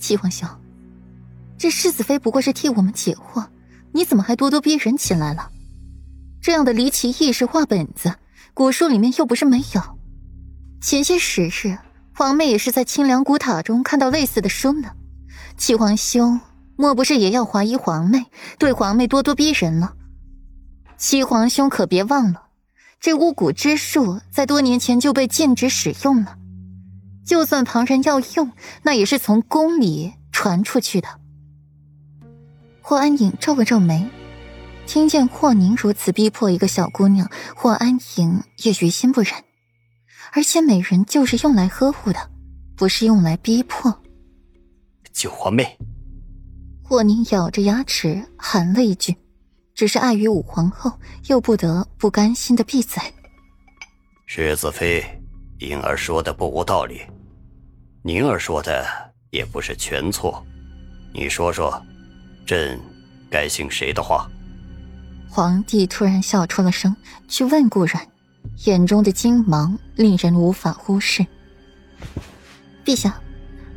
齐皇兄，这世子妃不过是替我们解惑，你怎么还咄咄逼人起来了？这样的离奇异事画本子，古书里面又不是没有。前些时日，皇妹也是在清凉古塔中看到类似的书呢。齐皇兄，莫不是也要怀疑皇妹，对皇妹咄咄逼人了？齐皇兄可别忘了，这巫蛊之术在多年前就被禁止使用了。就算旁人要用，那也是从宫里传出去的。霍安影皱了皱眉。听见霍宁如此逼迫一个小姑娘，霍安影也于心不忍。而且美人就是用来呵护的，不是用来逼迫。九皇妹，霍宁咬着牙齿喊了一句，只是碍于五皇后，又不得不甘心的闭嘴。世子妃，婴儿说的不无道理，宁儿说的也不是全错。你说说，朕该信谁的话？皇帝突然笑出了声，去问顾阮，眼中的金芒令人无法忽视。陛下，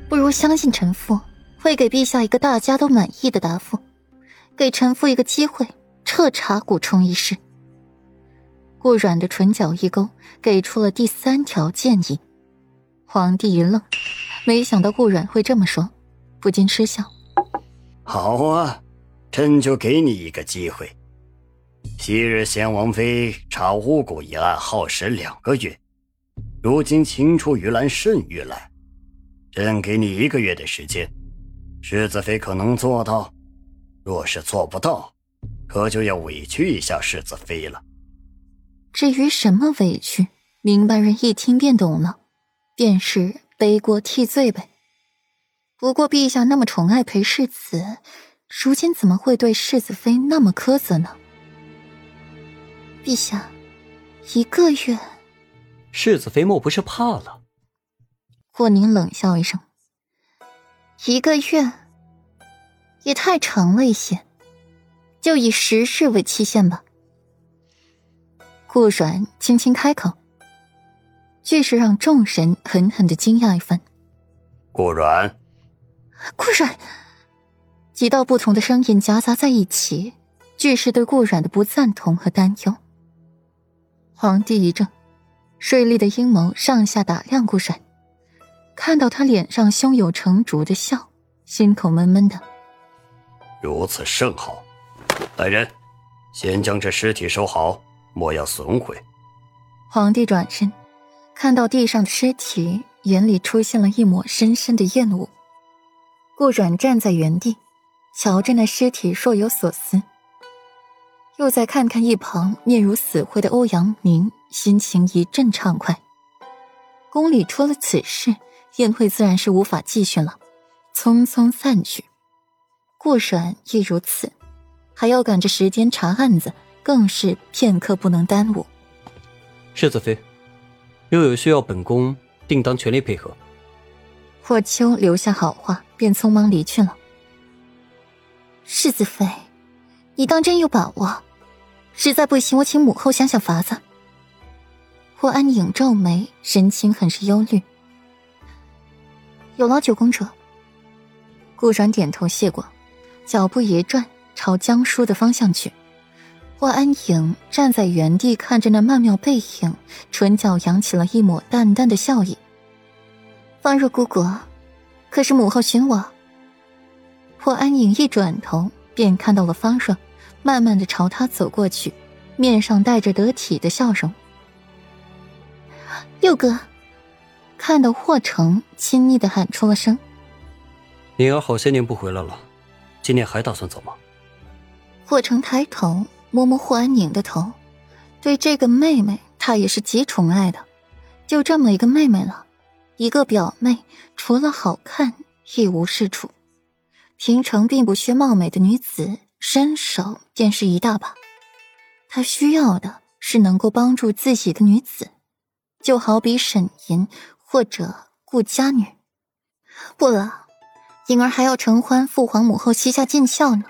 不如相信臣妇，会给陛下一个大家都满意的答复，给臣妇一个机会彻查古冲一事。顾阮的唇角一勾，给出了第三条建议。皇帝一愣，没想到顾阮会这么说，不禁嗤笑：“好啊，朕就给你一个机会。”昔日贤王妃查巫蛊一案耗时两个月，如今青出于蓝胜于蓝，朕给你一个月的时间，世子妃可能做到？若是做不到，可就要委屈一下世子妃了。至于什么委屈，明白人一听便懂了，便是背锅替罪呗。不过陛下那么宠爱裴世子，如今怎么会对世子妃那么苛责呢？陛下，一个月，世子妃莫不是怕了？霍宁冷笑一声：“一个月也太长了一些，就以十日为期限吧。”顾阮轻轻开口，却是让众神狠狠的惊讶一番。顾阮，顾阮，几道不同的声音夹杂在一起，俱是对顾阮的不赞同和担忧。皇帝一怔，锐利的阴谋上下打量顾阮，看到他脸上胸有成竹的笑，心口闷闷的。如此甚好，来人，先将这尸体收好，莫要损毁。皇帝转身，看到地上的尸体，眼里出现了一抹深深的厌恶。顾阮站在原地，瞧着那尸体，若有所思。又再看看一旁面如死灰的欧阳明，心情一阵畅快。宫里出了此事，宴会自然是无法继续了，匆匆散去。顾阮亦如此，还要赶着时间查案子，更是片刻不能耽误。世子妃，若有需要，本宫定当全力配合。霍秋留下好话，便匆忙离去了。世子妃。你当真有把握？实在不行，我请母后想想法子。霍安影皱眉，神情很是忧虑。有劳九公主。顾阮点头谢过，脚步一转，朝江叔的方向去。霍安影站在原地，看着那曼妙背影，唇角扬起了一抹淡淡的笑意。方若姑姑，可是母后寻我？霍安影一转头。便看到了方若，慢慢的朝他走过去，面上带着得体的笑容。六哥，看到霍成，亲昵的喊出了声：“宁儿好些年不回来了，今年还打算走吗？”霍成抬头摸摸霍安宁的头，对这个妹妹，他也是极宠爱的，就这么一个妹妹了，一个表妹，除了好看一无是处。平城并不缺貌美的女子，身手便是一大把。他需要的是能够帮助自己的女子，就好比沈吟或者顾家女。不了，颖儿还要承欢父皇母后膝下尽孝呢。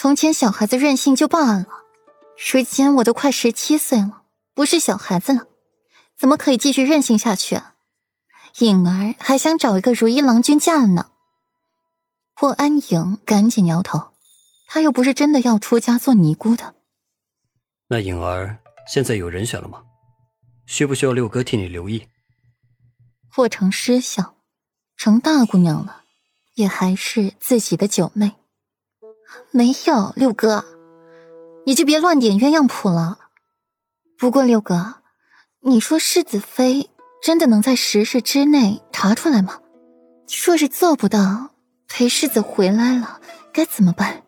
从前小孩子任性就罢了，如今我都快十七岁了，不是小孩子了，怎么可以继续任性下去啊？颖儿还想找一个如意郎君嫁呢。霍安影赶紧摇头，她又不是真的要出家做尼姑的。那颖儿现在有人选了吗？需不需要六哥替你留意？霍成失笑，成大姑娘了，也还是自己的九妹。没有六哥，你就别乱点鸳鸯谱了。不过六哥，你说世子妃真的能在十日之内查出来吗？若是做不到。裴世子回来了，该怎么办？